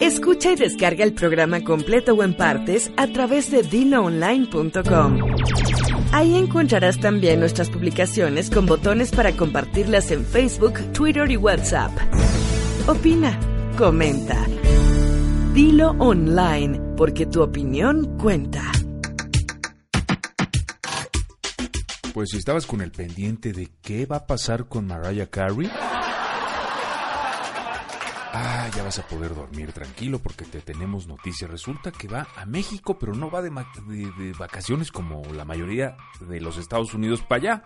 Escucha y descarga el programa completo o en partes a través de diloonline.com. Ahí encontrarás también nuestras publicaciones con botones para compartirlas en Facebook, Twitter y WhatsApp. Opina, comenta. Dilo online, porque tu opinión cuenta. Pues si estabas con el pendiente de qué va a pasar con Mariah Carey, ah, ya vas a poder dormir tranquilo porque te tenemos noticias. Resulta que va a México, pero no va de, de, de vacaciones como la mayoría de los Estados Unidos para allá.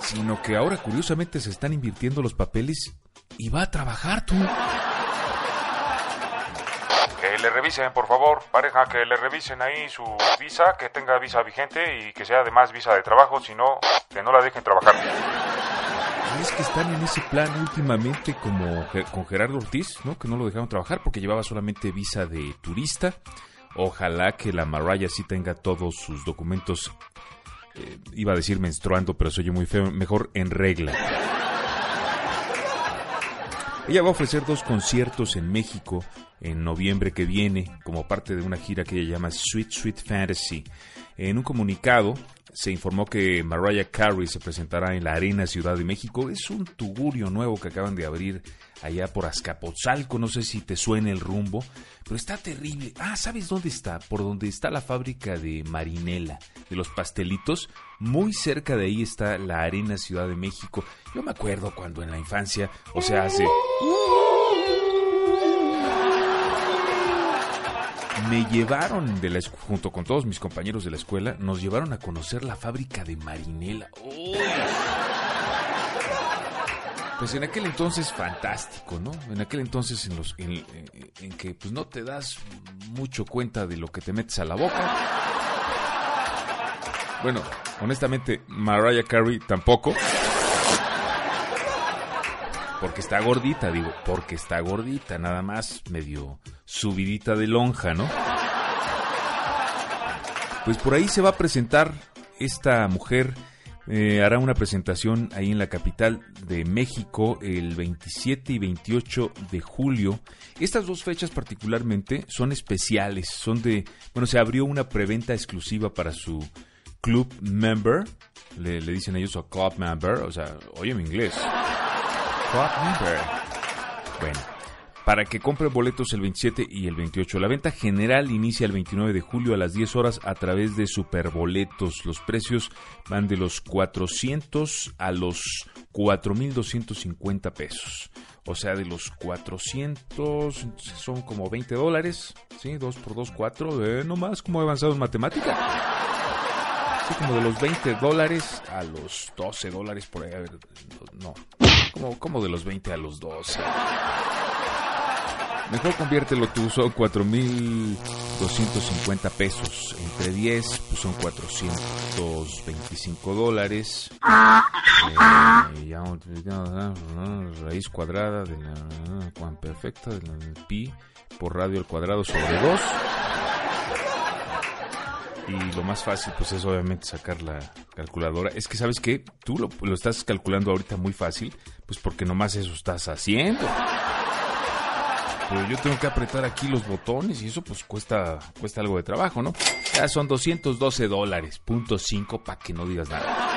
Sino que ahora curiosamente se están invirtiendo los papeles y va a trabajar tú. Que le revisen, por favor, pareja, que le revisen ahí su visa, que tenga visa vigente y que sea además visa de trabajo, si no, que no la dejen trabajar. Es que están en ese plan últimamente como con Gerardo Ortiz, ¿no? Que no lo dejaron trabajar porque llevaba solamente visa de turista. Ojalá que la Mariah sí tenga todos sus documentos, eh, iba a decir menstruando, pero soy muy feo, mejor en regla. Ella va a ofrecer dos conciertos en México en noviembre que viene como parte de una gira que ella llama Sweet Sweet Fantasy. En un comunicado se informó que Mariah Carey se presentará en la Arena Ciudad de México. Es un tugurio nuevo que acaban de abrir allá por Azcapotzalco. No sé si te suena el rumbo, pero está terrible. Ah, ¿sabes dónde está? Por donde está la fábrica de Marinela, de los pastelitos. Muy cerca de ahí está la Arena Ciudad de México. Yo me acuerdo cuando en la infancia, o sea, hace... me llevaron de la junto con todos mis compañeros de la escuela, nos llevaron a conocer la fábrica de Marinela. ¡Uy! Pues en aquel entonces fantástico, ¿no? En aquel entonces en los que pues no te das mucho cuenta de lo que te metes a la boca. Bueno, honestamente Mariah Carey tampoco. Porque está gordita, digo, porque está gordita, nada más medio subidita de lonja, ¿no? Pues por ahí se va a presentar esta mujer, eh, hará una presentación ahí en la capital de México el 27 y 28 de julio. Estas dos fechas particularmente son especiales, son de, bueno, se abrió una preventa exclusiva para su club member, le, le dicen ellos a club member, o sea, oye mi inglés. Club member. Bueno, para que compre boletos el 27 y el 28. La venta general inicia el 29 de julio a las 10 horas a través de Superboletos. Los precios van de los 400 a los 4.250 pesos. O sea, de los 400 son como 20 dólares. ¿Sí? 2 por 2, 4. Eh, no más como avanzado en matemática. Sí, como de los 20 dólares a los 12 dólares por ahí. No. Como, como de los 20 a los 12. Mejor conviértelo tú, son 4.250 pesos. Entre 10 pues son 425 dólares. Eh, raíz cuadrada de la cuan perfecta de pi por radio al cuadrado sobre 2. Y lo más fácil, pues es obviamente sacar la calculadora. Es que, ¿sabes qué? Tú lo, lo estás calculando ahorita muy fácil, pues porque nomás eso estás haciendo. Pero yo tengo que apretar aquí los botones y eso pues cuesta, cuesta algo de trabajo, ¿no? Ya son 212 dólares, punto 5 para que no digas nada.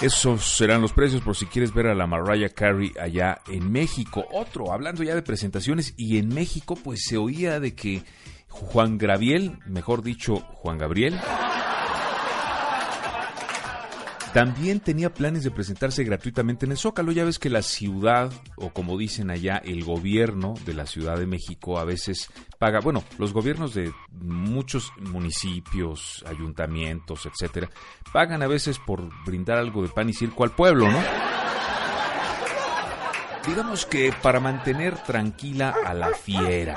Esos serán los precios por si quieres ver a la Mariah Carey allá en México. Otro, hablando ya de presentaciones y en México pues se oía de que Juan Gabriel, mejor dicho Juan Gabriel, también tenía planes de presentarse gratuitamente en el Zócalo. Ya ves que la ciudad, o como dicen allá, el gobierno de la Ciudad de México a veces paga, bueno, los gobiernos de muchos municipios, ayuntamientos, etcétera, pagan a veces por brindar algo de pan y circo al pueblo, ¿no? digamos que para mantener tranquila a la fiera.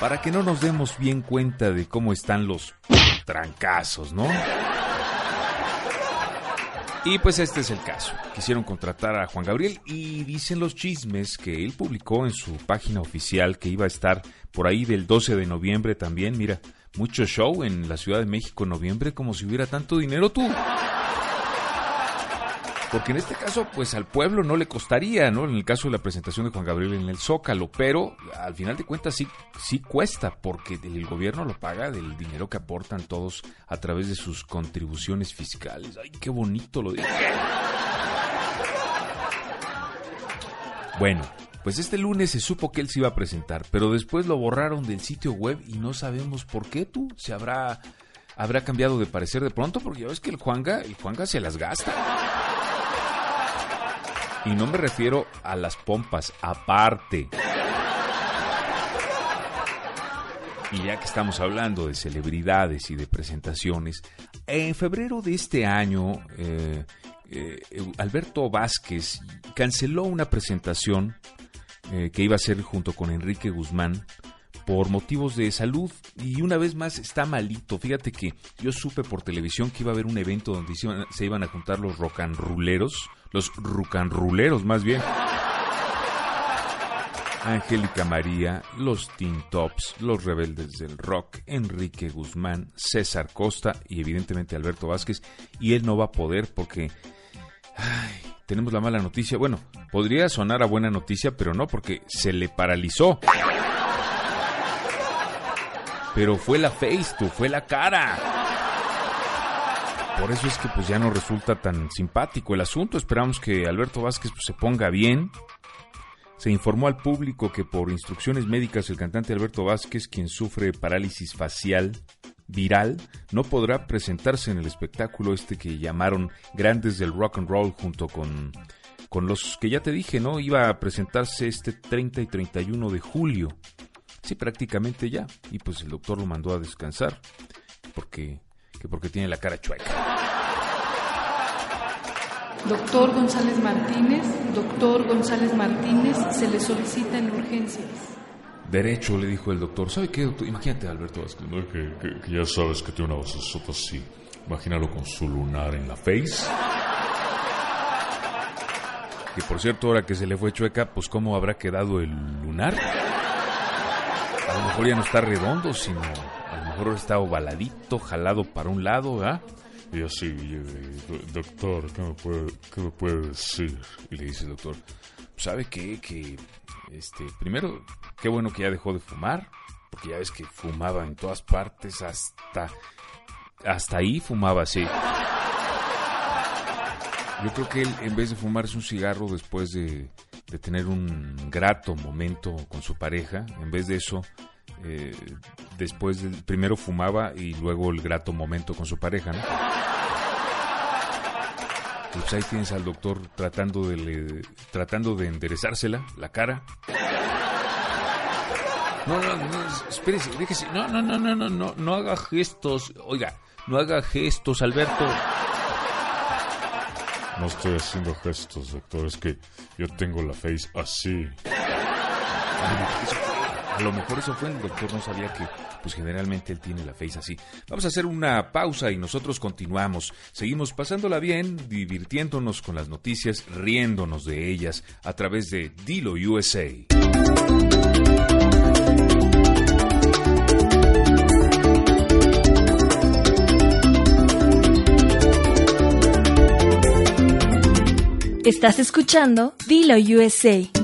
Para que no nos demos bien cuenta de cómo están los trancazos, ¿no? Y pues este es el caso. Quisieron contratar a Juan Gabriel y dicen los chismes que él publicó en su página oficial que iba a estar por ahí del 12 de noviembre también. Mira, mucho show en la Ciudad de México en noviembre como si hubiera tanto dinero tú. Porque en este caso, pues al pueblo no le costaría, ¿no? En el caso de la presentación de Juan Gabriel en el Zócalo, pero al final de cuentas sí, sí cuesta, porque el gobierno lo paga del dinero que aportan todos a través de sus contribuciones fiscales. Ay, qué bonito lo digo. Bueno, pues este lunes se supo que él se iba a presentar, pero después lo borraron del sitio web y no sabemos por qué tú. Se habrá habrá cambiado de parecer de pronto porque ya ves que el Juanga, el Juanga se las gasta. Y no me refiero a las pompas, aparte. Y ya que estamos hablando de celebridades y de presentaciones, en febrero de este año, eh, eh, Alberto Vázquez canceló una presentación eh, que iba a hacer junto con Enrique Guzmán por motivos de salud y una vez más está malito. Fíjate que yo supe por televisión que iba a haber un evento donde se iban, a juntar los rocanruleros, los rucanruleros más bien. Angélica María, los Teen Tops, los Rebeldes del Rock, Enrique Guzmán, César Costa y evidentemente Alberto Vázquez. Y él no va a poder porque tenemos la mala noticia. Bueno, podría sonar a buena noticia, pero no porque se le paralizó. Pero fue la face, tú, fue la cara. Por eso es que pues ya no resulta tan simpático el asunto. Esperamos que Alberto Vázquez pues, se ponga bien. Se informó al público que por instrucciones médicas el cantante Alberto Vázquez, quien sufre parálisis facial viral, no podrá presentarse en el espectáculo este que llamaron Grandes del Rock and Roll junto con, con los que ya te dije, ¿no? Iba a presentarse este 30 y 31 de julio. Sí, prácticamente ya. Y pues el doctor lo mandó a descansar porque, que porque tiene la cara chueca. Doctor González Martínez, doctor González Martínez, se le solicita en urgencias. Derecho, le dijo el doctor. ¿Sabe qué, doctor? Imagínate, Alberto Vázquez. ¿no? Que, que, ya sabes que tiene una voz así. Imagínalo con su lunar en la face. Que por cierto, ahora que se le fue chueca, pues ¿cómo habrá quedado el lunar? A lo mejor ya no está redondo, sino mejor está ovaladito, jalado para un lado, ¿verdad? Y así, doctor, ¿qué me, puede, ¿qué me puede decir? Y le dice el doctor, ¿sabe qué? Que, este, primero, qué bueno que ya dejó de fumar, porque ya ves que fumaba en todas partes, hasta, hasta ahí fumaba, sí. Yo creo que él, en vez de fumarse un cigarro después de, de tener un grato momento con su pareja. En vez de eso, eh, después primero fumaba y luego el grato momento con su pareja, ¿no? Pues ahí tienes al doctor tratando de, tratando de enderezársela, la cara. No, no, no, espérese, déjese. No, no, no, no, no, no, no haga gestos. Oiga, no haga gestos, Alberto. No estoy haciendo gestos, doctor, es que yo tengo la face así. A lo mejor eso fue, el doctor no sabía que pues generalmente él tiene la face así. Vamos a hacer una pausa y nosotros continuamos. Seguimos pasándola bien, divirtiéndonos con las noticias, riéndonos de ellas a través de Dilo USA. Estás escuchando Dilo USA.